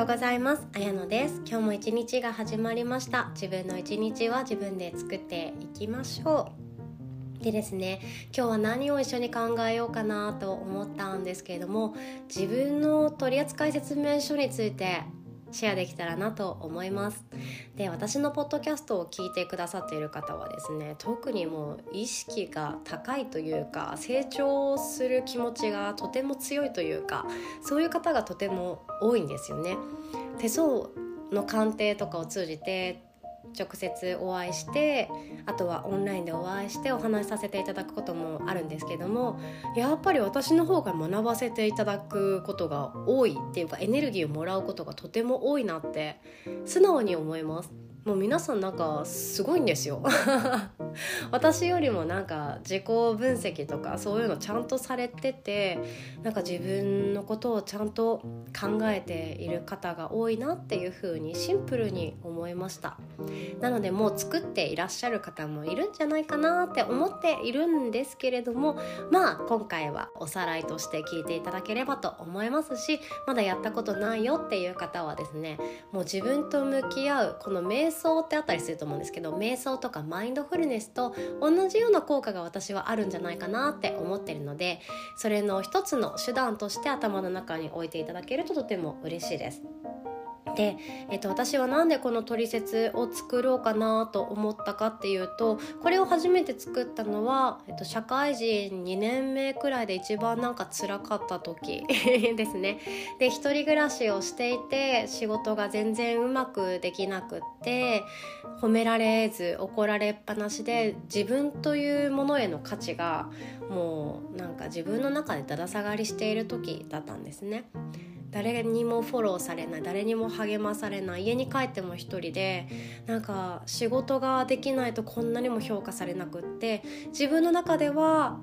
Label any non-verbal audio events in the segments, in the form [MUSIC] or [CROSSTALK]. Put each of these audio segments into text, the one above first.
ようございます。あやのです。今日も一日が始まりました。自分の一日は自分で作っていきましょう。でですね今日は何を一緒に考えようかなと思ったんですけれども自分の取扱説明書についてシェアできたらなと思います。で私のポッドキャストを聞いてくださっている方はですね特にもう意識が高いというか成長する気持ちがとても強いというかそういう方がとても多いんですよね。手相の鑑定とかを通じて直接お会いしてあとはオンラインでお会いしてお話しさせていただくこともあるんですけどもやっぱり私の方が学ばせていただくことが多いっていうかエネルギーをもらうことがとても多いなって素直に思います。もう皆さんなんかすごいんですよ。[LAUGHS] 私よりもなんか自己分析とかそういうのちゃんとされててなんか自分のことをちゃんと考えている方が多いなっていうふうにシンプルに思いました。なのでもう作っていらっしゃる方もいるんじゃないかなって思っているんですけれどもまあ今回はおさらいとして聞いていただければと思いますしまだやったことないよっていう方はですねもう自分と向き合うこの瞑想ってあったりすると思うんですけど瞑想とかマインドフルネスと同じような効果が私はあるんじゃないかなって思ってるのでそれの一つの手段として頭の中に置いていただけるととても嬉しいです。で、えっと、私は何でこの「トリセツ」を作ろうかなと思ったかっていうとこれを初めて作ったのは、えっと、社会人2年目くらいで一番なんか辛かった時 [LAUGHS] ですね。で一人暮らしをしていて仕事が全然うまくできなくって褒められず怒られっぱなしで自分というものへの価値がもうなんか自分の中でだだ下がりしている時だったんですね。誰にもフォローされない誰にも励まされない家に帰っても一人でなんか仕事ができないとこんなにも評価されなくって自分の中では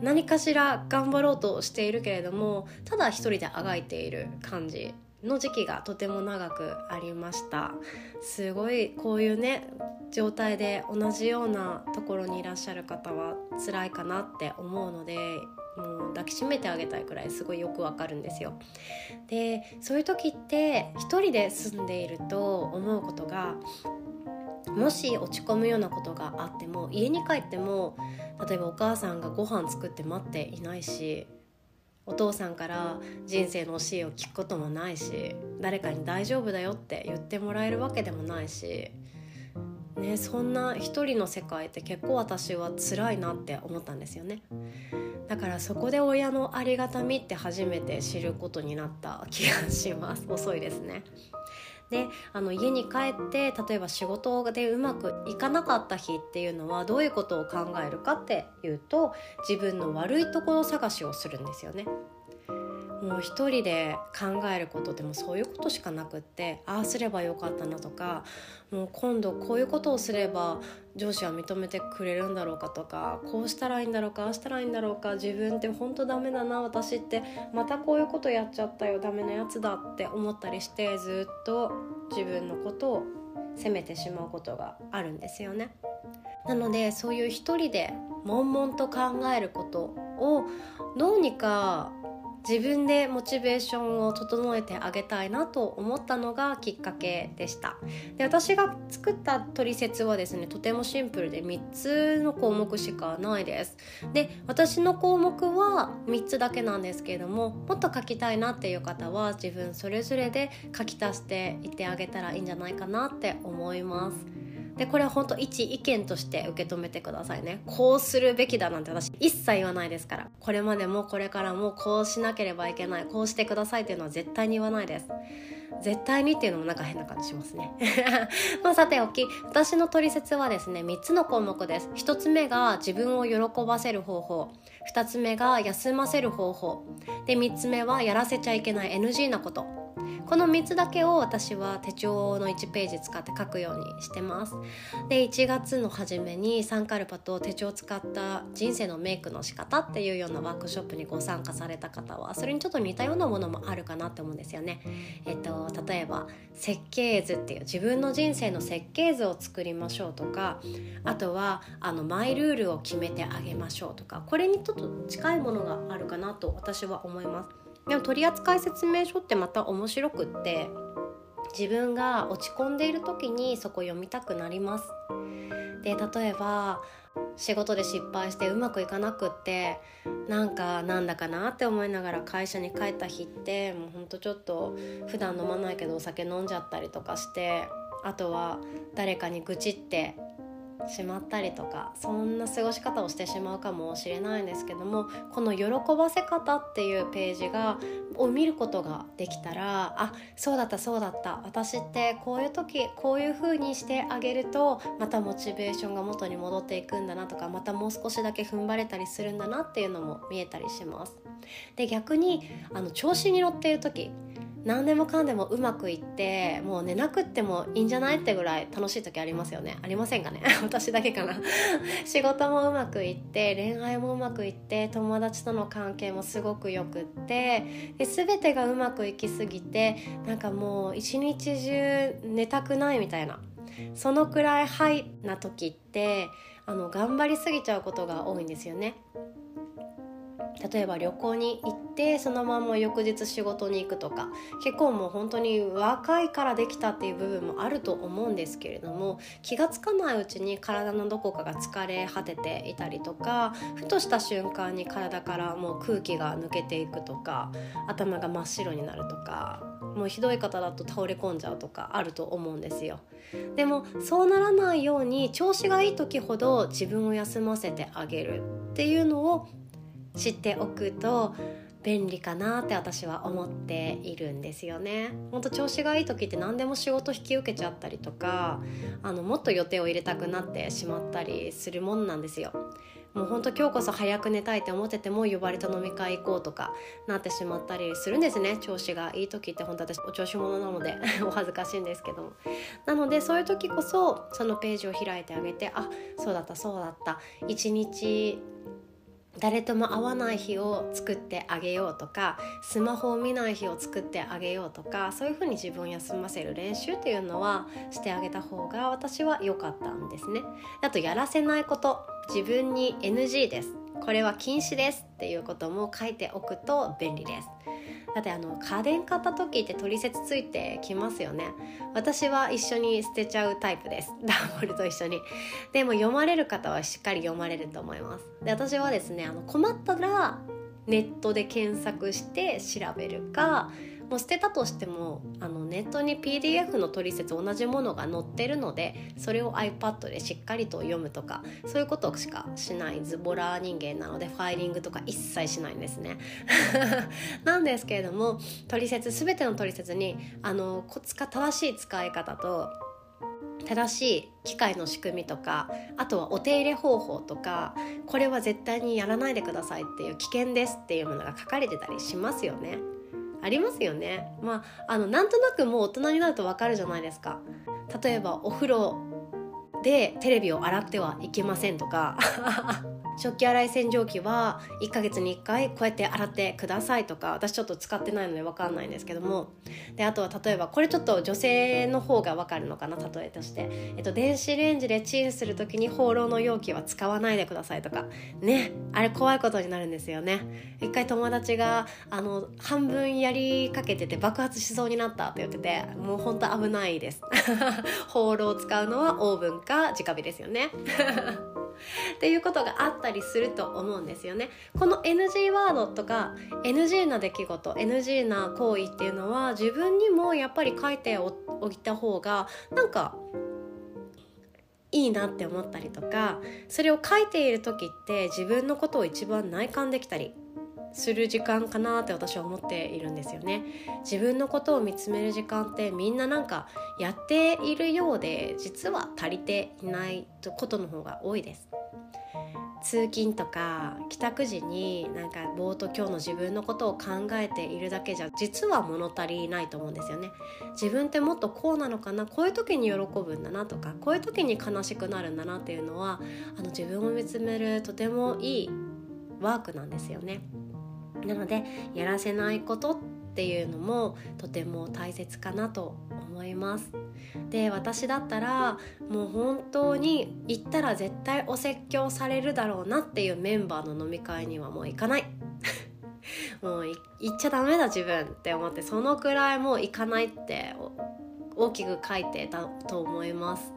何かしら頑張ろうとしているけれどもただ一人であがいている感じの時期がとても長くありました。すごいこういうね状態で同じようなところにいらっしゃる方は辛いかなって思うのできしめてあげたいくらいすごいよくわかるんですよ。でそういう時って一人で住んでいると思うことがもし落ち込むようなことがあっても家に帰っても例えばお母さんがご飯作って待っていないしお父さんから人生の教えを聞くこともないし誰かに大丈夫だよって言ってもらえるわけでもないし、ね、そんな一人の世界って結構私は辛いなって思ったんですよね。だからそこで親のありがたみって初めて知ることになった気がします。遅いですね。であの家に帰って例えば仕事でうまくいかなかった日っていうのはどういうことを考えるかっていうと自分の悪いところ探しをするんですよね。もう一人で考えることでもそういうことしかなくってああすればよかったなとかもう今度こういうことをすれば上司は認めてくれるんだろうかとかこうしたらいいんだろうかああしたらいいんだろうか自分って本当ダメだな私ってまたこういうことやっちゃったよダメなやつだって思ったりしてずっと自分のことを責めてしまうことがあるんですよね。なのでそういう一人で悶々と考えることをどうにか自分でモチベーションを整えてあげたいなと思ったのがきっかけでした。で私が作った取説はですねとてもシンプルで3つの項目しかないです。で私の項目は3つだけなんですけれどももっと書きたいなっていう方は自分それぞれで書き足していってあげたらいいんじゃないかなって思います。でこれは本当一意見として受け止めてくださいね。こうするべきだなんて私一切言わないですから。これまでもこれからもこうしなければいけない。こうしてくださいっていうのは絶対に言わないです。絶対にっていうのもなんか変な感じしますね。[LAUGHS] まあさておき私の取説はですね3つの項目です。1つ目が自分を喜ばせる方法。2つ目が休ませる方法。で3つ目はやらせちゃいけない NG なこと。この3つだけを私は手帳の1ページ使って書くようにしてます。で1月の初めにサンカルパと手帳を使った人生のメイクの仕方っていうようなワークショップにご参加された方はそれにちょっと似たようなものもあるかなって思うんですよね。えっと例えば設計図っていう自分の人生の設計図を作りましょうとかあとはあのマイルールを決めてあげましょうとかこれにちょっと近いものがあるかなと私は思います。でも取扱説明書ってまた面白くって自分が落ち込んでいる時にそこ読みたくなります。で例えば仕事で失敗してうまくいかなくってなんかなんだかなって思いながら会社に帰った日ってもうほんとちょっと普段飲まないけどお酒飲んじゃったりとかしてあとは誰かに愚痴ってしまったりとかそんな過ごし方をしてしまうかもしれないんですけどもこの「喜ばせ方」っていうページがを見ることができたらあそうだったそうだった私ってこういう時こういう風にしてあげるとまたモチベーションが元に戻っていくんだなとかまたもう少しだけ踏ん張れたりするんだなっていうのも見えたりします。で逆にあの調子に乗っている時何でもかんでもうまくいってもう寝なくってもいいんじゃないってぐらい楽しい時ありますよね。ありませんかね？[LAUGHS] 私だけかな。[LAUGHS] 仕事もうまくいって恋愛もうまくいって友達との関係もすごくよくってで全てがうまくいきすぎてなんかもう一日中寝たくないみたいな。そのくらいハイな時ってあの頑張りすぎちゃうことが多いんですよね。例えば旅行に行ってそのまま翌日仕事に行くとか結構もう本当に若いからできたっていう部分もあると思うんですけれども気が付かないうちに体のどこかが疲れ果てていたりとかふとした瞬間に体からもう空気が抜けていくとか頭が真っ白になるとかもうひどい方だと倒れ込んじゃうとかあると思うんですよ。でもそうならないように調子がいい時ほど自分を休ませてあげるっていうのを知っておくと便利かなって私は思っているんですよね。ほんと調子がいい時って何でも仕事引き受けちゃったりとかあのもっと予定を入れたくなってしまったりするもんなんですよ。もうほんと今日こそ早く寝たいって思ってても呼ばれた飲み会行こうとかなってしまったりするんですね調子がいい時って本当私お調子者なので [LAUGHS] お恥ずかしいんですけどもなのでそういう時こそそのページを開いてあげてあそうだったそうだった一日誰とも会わない日を作ってあげようとかスマホを見ない日を作ってあげようとかそういうふうに自分を休ませる練習っていうのはしてあげた方が私は良かったんですね。あとやらせないこと自分に NG です。これは禁止ですっていうことも書いておくと便利です。だってあの家電買った時って取説ついてきますよね。私は一緒に捨てちゃうタイプです。[LAUGHS] ダンボールと一緒に。でも読まれる方はしっかり読まれると思います。で私はですねあの困ったらネットで検索して調べるかもう捨てたとしてもあのネットに PDF の取説同じものが載ってるのでそれを iPad でしっかりと読むとかそういうことしかしないズボラ人間なのでファイリングとか一切しないんですね [LAUGHS] なんですけれども取説全ての取説にあのコツか正しい使い方と正しい機械の仕組みとかあとはお手入れ方法とかこれは絶対にやらないでくださいっていう危険ですっていうものが書かれてたりしますよね。ありますよね。まああのなんとなくもう大人になるとわかるじゃないですか。例えばお風呂でテレビを洗ってはいけませんとか。食器洗い洗浄機は1ヶ月に1回こうやって洗ってくださいとか私ちょっと使ってないので分かんないんですけども。であとは例えばこれちょっと女性の方が分かるのかな例えとして、えっと、電子レンジでチンする時に放浪の容器は使わないでくださいとか。ねあれ怖いことになるんですよね。一回友達があの半分やりかけてて爆発しそうになったって言っててもうほんと危ないです。[LAUGHS] 放浪を使うのはオーブンか直火ですよね。っていうことがあったりすると思うんですよね。この NG ワードとか NG な出来事 NG な行為っていうのは自分にもやっぱり書いておいた方がなんかいいなって思ったりとかそれを書いている時って自分のことを一番内観できたりする時間かなって私は思っているんですよね。自分のことを見つめる時間ってみんななんかやっているようで実は足りていないことの方が多いです。通勤とか帰宅時になんかぼーっと今日の自分のことを考えているだけじゃ実は物足りないと思うんですよね。自分ってもっとこうなのかなこういう時に喜ぶんだなとかこういう時に悲しくなるんだなっていうのはあの自分を見つめるとてもいいワークなんですよね。なのでやらせないことっていうのもとても大切かなと思います。で私だったらもう本当に行ったら絶対お説教されるだろうなっていうメンバーの飲み会にはもう行かない。[LAUGHS] もう行っちゃダメだ自分って思ってそのくらいもう行かないって大きく書いてたと思います。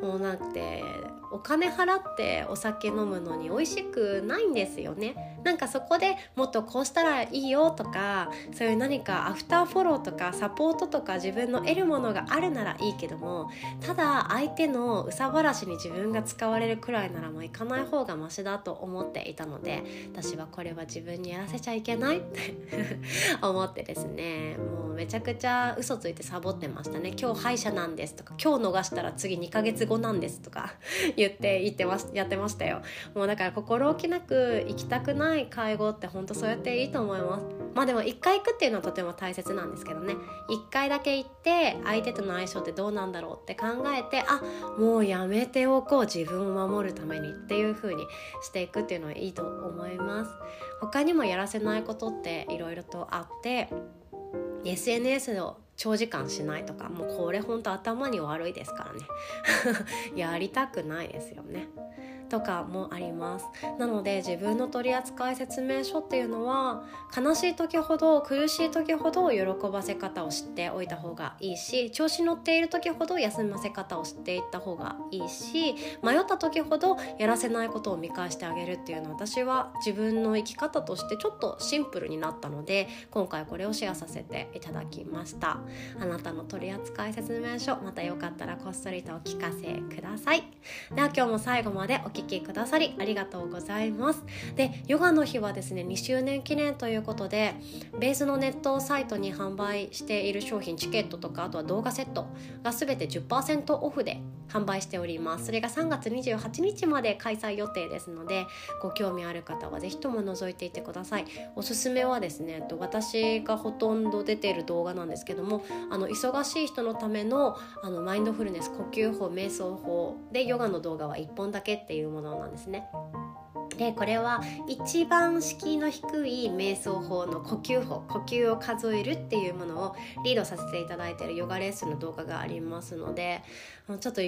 もうなんてお金払ってお酒飲むのに美味しくないんですよね。なんかそこでもっとこうしたらいいよとかそういう何かアフターフォローとかサポートとか自分の得るものがあるならいいけどもただ相手の憂さ晴らしに自分が使われるくらいならもう行かない方がマシだと思っていたので私はこれは自分にやらせちゃいけないって [LAUGHS] 思ってですね。もうめちゃくちゃ嘘ついてサボってましたね。今日歯医者なんですとか今日逃したら次2ヶ月後なんですとか。言って言ってまやってましたよ。もうだから心置きなく行きたくない介護って本当そうやっていいと思います。まあでも1回行くっていうのはとても大切なんですけどね。1回だけ行って相手との相性ってどうなんだろうって考えてあもうやめておこう。自分を守るためにっていう風にしていくっていうのはいいと思います。他にもやらせないことっていろいろとあって SNS を長時間しないとかもうこれほんと頭に悪いですからね。[LAUGHS] やりたくないですよね。とかもあります。なので自分の取扱説明書っていうのは悲しい時ほど苦しい時ほど喜ばせ方を知っておいた方がいいし調子乗っている時ほど休ませ方を知っていった方がいいし迷った時ほどやらせないことを見返してあげるっていうのは私は自分の生き方としてちょっとシンプルになったので今回これをシェアさせていただきました。あなたの取扱説明書またよかったらこっそりとお聞かせください。では今日も最後までお聴きくださりありがとうございます。でヨガの日はですね2周年記念ということでベースのネットサイトに販売している商品チケットとかあとは動画セットが全て10%オフで販売しております。それが3月28日まで開催予定ですのでご興味ある方は是非とも覗いていてください。おすすめはですね私がほとんど出ている動画なんですけどもあの忙しい人のためのあのマインドフルネス呼吸法瞑想法でヨガの動画は1本だけっていうものなんですね。でこれは一番敷居の低い瞑想法の呼吸法呼吸を数えるっていうものをリードさせていただいているヨガレッスンの動画がありますのでちょっと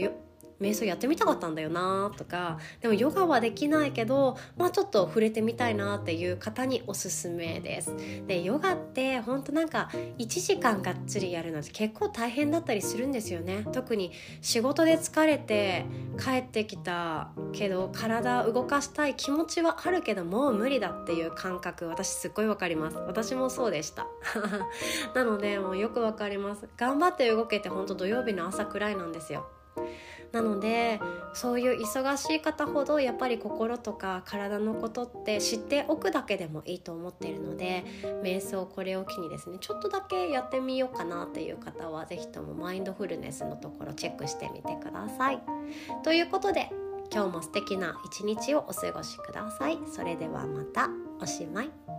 瞑想やってみたかったんだよなとかでもヨガはできないけどまあちょっと触れてみたいなっていう方におすすめです。でヨガってほんとなんか1時間がっつりやるのって結構大変だったりするんですよね。特に仕事で疲れて帰ってきたけど体動かしたい気持ちはあるけどもう無理だっていう感覚私すっごいわかります。私もそうでした。[LAUGHS] なのでもうよくわかります。頑張って動けてほんと土曜日の朝くらいなんですよなのでそういう忙しい方ほどやっぱり心とか体のことって知っておくだけでもいいと思っているので瞑想これを機にですねちょっとだけやってみようかなっていう方は是非ともマインドフルネスのところチェックしてみてください。ということで今日も素敵な一日をお過ごしください。それではまたおしまい。